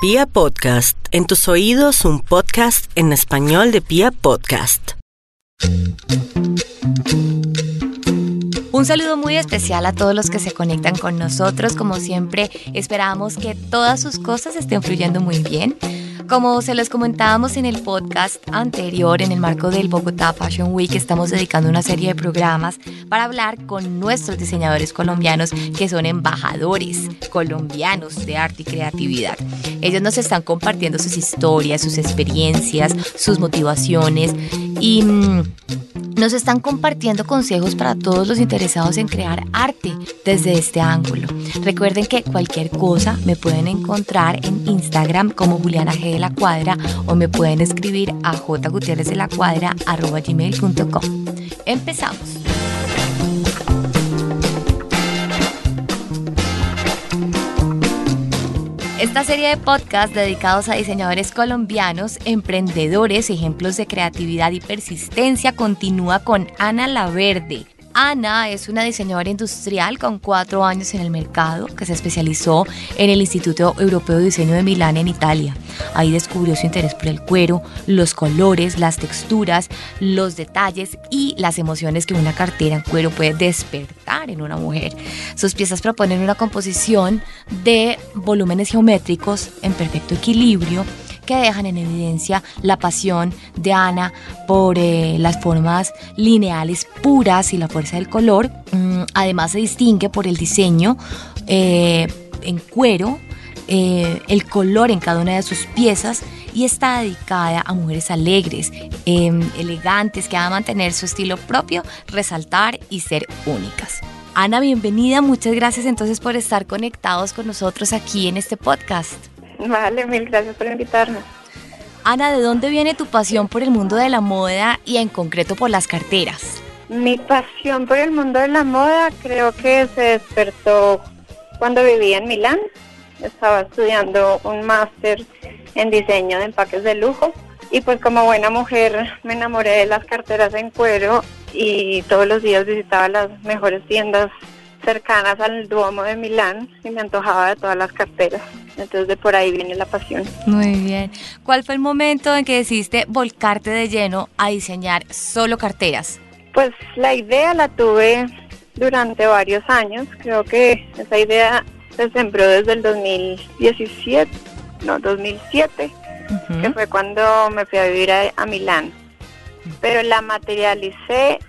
Pia Podcast, en tus oídos un podcast en español de Pia Podcast. Un saludo muy especial a todos los que se conectan con nosotros. Como siempre, esperamos que todas sus cosas estén fluyendo muy bien. Como se los comentábamos en el podcast anterior, en el marco del Bogotá Fashion Week, estamos dedicando una serie de programas para hablar con nuestros diseñadores colombianos que son embajadores colombianos de arte y creatividad. Ellos nos están compartiendo sus historias, sus experiencias, sus motivaciones y mm, nos están compartiendo consejos para todos los interesados en crear arte desde este ángulo. Recuerden que cualquier cosa me pueden encontrar en Instagram como Juliana G de la Cuadra o me pueden escribir a jgutierrez de la cuadra gmail.com. Empezamos. Esta serie de podcasts dedicados a diseñadores colombianos, emprendedores, ejemplos de creatividad y persistencia continúa con Ana Laverde, Ana es una diseñadora industrial con cuatro años en el mercado que se especializó en el Instituto Europeo de Diseño de Milán en Italia. Ahí descubrió su interés por el cuero, los colores, las texturas, los detalles y las emociones que una cartera en cuero puede despertar en una mujer. Sus piezas proponen una composición de volúmenes geométricos en perfecto equilibrio que dejan en evidencia la pasión de Ana por eh, las formas lineales puras y la fuerza del color. Mm, además se distingue por el diseño eh, en cuero, eh, el color en cada una de sus piezas y está dedicada a mujeres alegres, em, elegantes, que van a mantener su estilo propio, resaltar y ser únicas. Ana, bienvenida, muchas gracias entonces por estar conectados con nosotros aquí en este podcast. Vale, mil gracias por invitarnos. Ana, ¿de dónde viene tu pasión por el mundo de la moda y en concreto por las carteras? Mi pasión por el mundo de la moda creo que se despertó cuando vivía en Milán. Estaba estudiando un máster en diseño de empaques de lujo y pues como buena mujer me enamoré de las carteras en cuero y todos los días visitaba las mejores tiendas cercanas al Duomo de Milán y me antojaba de todas las carteras. Entonces de por ahí viene la pasión. Muy bien. ¿Cuál fue el momento en que decidiste volcarte de lleno a diseñar solo carteras? Pues la idea la tuve durante varios años. Creo que esa idea se sembró desde el 2017, no, 2007, que fue cuando me fui a vivir a, Milán. Pero la materialicé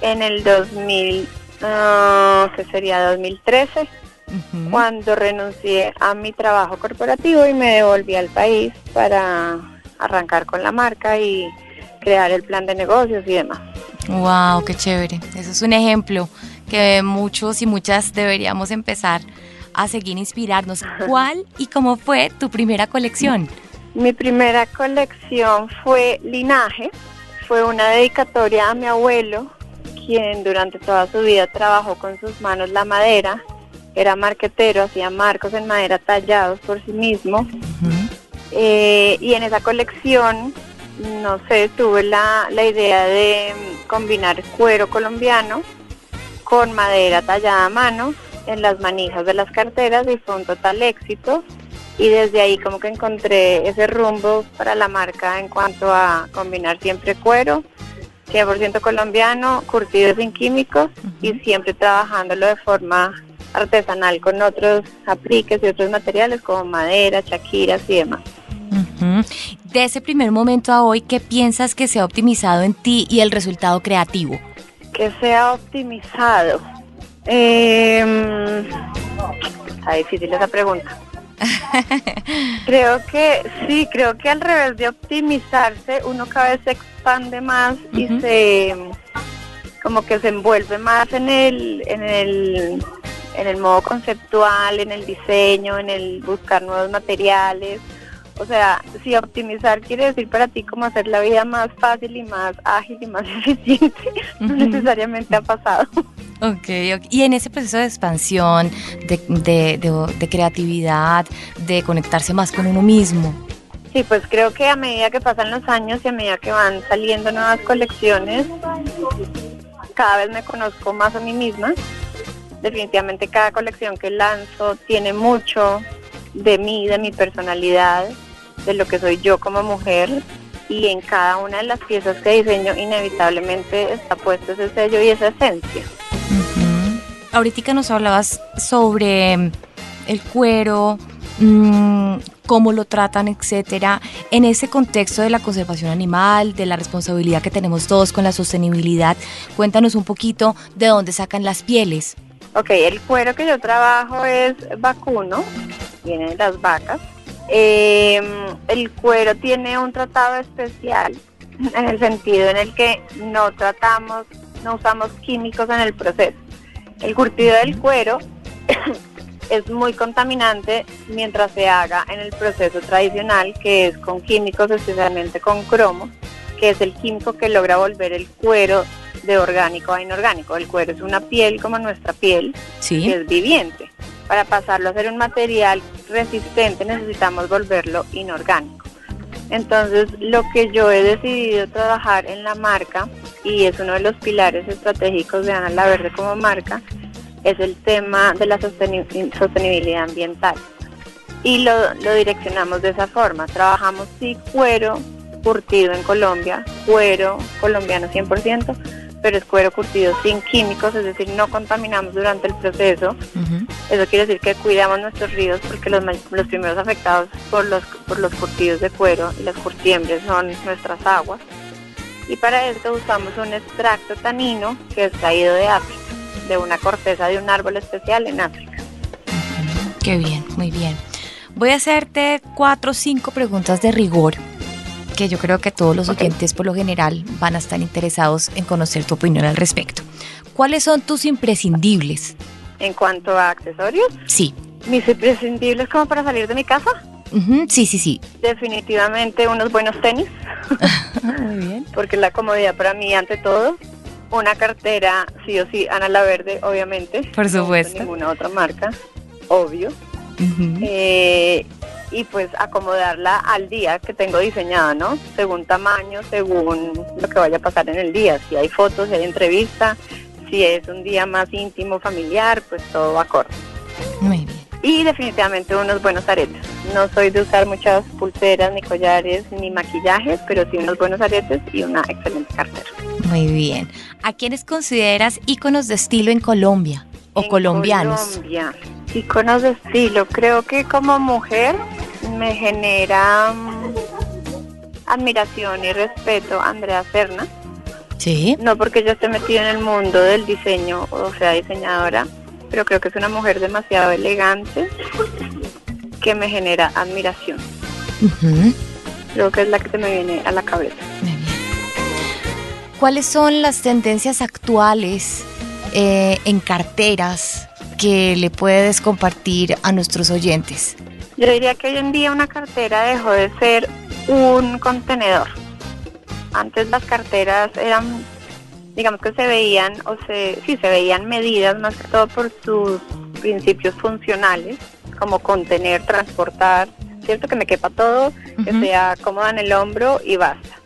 en el 2000, que sería 2013 cuando renuncié a mi trabajo corporativo y me devolví al país para arrancar con la marca y crear el plan de negocios y demás. Wow, qué chévere. Eso es un ejemplo que muchos y muchas deberíamos empezar a seguir inspirarnos. ¿Cuál y cómo fue tu primera colección? Mi primera colección fue Linaje. Fue una dedicatoria a mi abuelo, quien durante toda su vida trabajó con sus manos la madera era marquetero, hacía marcos en madera tallados por sí mismo. Eh, y en esa colección, no sé, tuve la, la idea de combinar cuero colombiano con madera tallada a mano en las manijas de las carteras y fue un total éxito. Y desde ahí como que encontré ese rumbo para la marca en cuanto a combinar siempre cuero, 100% colombiano, curtido sin químicos y siempre trabajándolo de forma artesanal con otros apliques y otros materiales como madera, chaquiras y demás. De ese primer momento a hoy, ¿qué piensas que se ha optimizado en ti y el resultado creativo? Que se ha optimizado. Eh, está difícil esa pregunta. creo que sí, creo que al revés de optimizarse, uno cada vez se expande más y se como que se envuelve más en el, en el en el modo conceptual, en el diseño, en el buscar nuevos materiales. O sea, si optimizar quiere decir para ti como hacer la vida más fácil y más ágil y más eficiente, no necesariamente ha pasado. Ok, y en ese proceso de expansión, de, de creatividad, de conectarse más con uno mismo. Sí, pues creo que a medida que pasan los años y a medida que van saliendo nuevas colecciones, cada vez me conozco más a mí misma definitivamente cada colección que lanzo tiene mucho de mí, de mi personalidad, de lo que soy yo como mujer y en cada una de las piezas que diseño inevitablemente está puesto ese sello y esa esencia. Ahorita nos hablabas sobre el cuero, mmm, cómo lo tratan, etcétera. En ese contexto de la conservación animal, de la responsabilidad que tenemos todos con la sostenibilidad, cuéntanos un poquito de dónde sacan las pieles. Ok, el cuero que yo trabajo es vacuno, viene de las vacas. Em, el cuero tiene un tratado especial en el sentido en el que no tratamos, no usamos químicos en el proceso. El curtido del cuero es muy contaminante mientras se haga en el proceso tradicional, que es con químicos, especialmente con cromo, que es el químico que logra volver el cuero de orgánico a inorgánico. El cuero es una piel como nuestra piel, que es viviente. Para pasarlo a ser un material resistente necesitamos volverlo inorgánico. Entonces, lo que yo he decidido trabajar en la marca, y es uno de los pilares estratégicos de Ana La Verde como marca, es el tema de la sostenibilidad ambiental. Y lo, lo direccionamos de esa forma. Trabajamos sí cuero curtido en Colombia, cuero colombiano 100%, pero es cuero curtido sin químicos, es decir, no contaminamos durante el proceso. Eso quiere decir que cuidamos nuestros ríos porque los, los primeros afectados por los, por los curtidos de cuero y las curtiembres son nuestras aguas. Y para esto usamos un extracto tanino que es traído de África de una corteza de un árbol especial en África. Qué bien, muy bien. Voy a hacerte cuatro o cinco preguntas de rigor que yo creo que todos los oyentes por lo general van a estar interesados en conocer tu opinión al respecto. ¿Cuáles son tus imprescindibles? En cuanto a accesorios. Sí. Mis imprescindibles como para salir de mi casa. sí, sí, sí. Definitivamente unos buenos tenis. Muy bien. Porque la comodidad para mí ante todo una cartera, sí o sí, Ana La Verde, obviamente. Por supuesto. ninguna otra marca, obvio. Eh, y pues acomodarla al día que tengo diseñado, ¿no? Según tamaño, según lo que vaya a pasar en el día. Si hay fotos, si hay entrevista, si es un día más íntimo, familiar, pues todo va acorde. Muy bien. Y definitivamente unos buenos aretes. No soy de usar muchas pulseras, ni collares, ni maquillajes, pero sí unos buenos aretes y una excelente cartera. Muy bien. ¿A quiénes consideras íconos de estilo en Colombia o colombianos? Colombia, íconos de estilo. Creo que como mujer me genera mm, admiración y respeto a Andrea Serna. Sí. No porque yo esté metida en el mundo del diseño o sea diseñadora, pero creo que es una mujer demasiado elegante que me genera admiración. Creo que es la que se me viene a la cabeza. ¿Cuáles son las tendencias actuales eh, en carteras que le puedes compartir a nuestros oyentes? Yo diría que hoy en día una cartera dejó de ser un contenedor. Antes las carteras eran, digamos que se veían, o se, sí, se veían medidas más que todo por sus principios funcionales, como contener, transportar, ¿cierto? Que me quepa todo, que sea cómoda en el hombro y basta.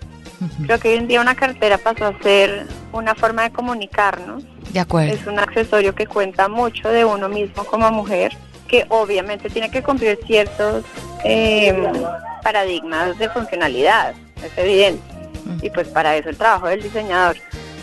Creo que hoy en día una cartera pasó a ser una forma de comunicarnos. De acuerdo. Es un accesorio que cuenta mucho de uno mismo como mujer, que obviamente tiene que cumplir ciertos em, paradigmas de funcionalidad, es evidente. Y pues para eso el trabajo del diseñador.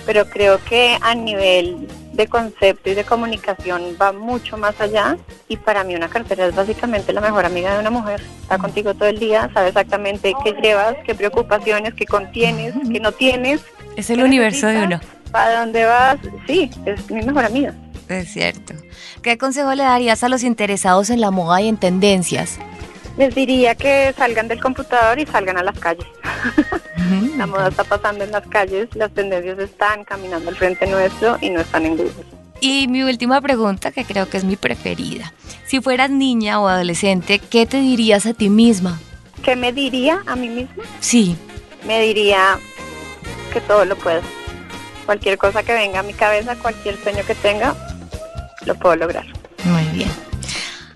Pero creo que a nivel de concepto y de comunicación va mucho más allá y para mí una cartera es básicamente la mejor amiga de una mujer. Está contigo todo el día, sabe exactamente qué llevas, qué preocupaciones, qué contienes, qué no tienes. Es el universo de uno. ¿Para dónde vas? Sí, es mi mejor amiga. Es cierto. ¿Qué consejo le darías a los interesados en la moda y en tendencias? Les diría que salgan del computador y salgan a las calles. la moda está pasando en las calles, las tendencias están caminando al frente nuestro y no están en Google. Y mi última pregunta, que creo que es mi preferida. Si fueras niña o adolescente, ¿qué te dirías a ti misma? ¿Qué me diría a mí misma? Sí. Me diría que todo lo puedo. Cualquier cosa que venga a mi cabeza, cualquier sueño que tenga, lo puedo lograr. Muy bien.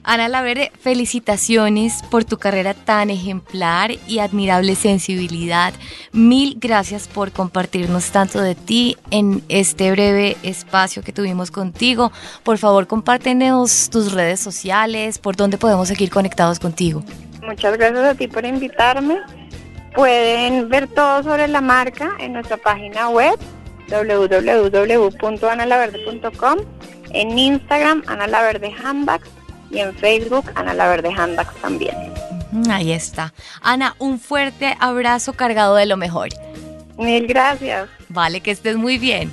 Ana Laverde, felicitaciones por tu carrera tan ejemplar y admirable sensibilidad. Mil gracias por compartirnos tanto de ti en este breve espacio que tuvimos contigo. Por favor, compártenos tus redes sociales, por dónde podemos seguir conectados contigo. Muchas gracias a ti por invitarme. Pueden ver todo sobre la marca en nuestra página web www.analaverde.com, en Instagram Ana Laverde Handbags y en Facebook Ana Laverde Handbags también. Ahí está. Ana, un fuerte abrazo cargado de lo mejor. Mil gracias. Vale, que estés muy bien.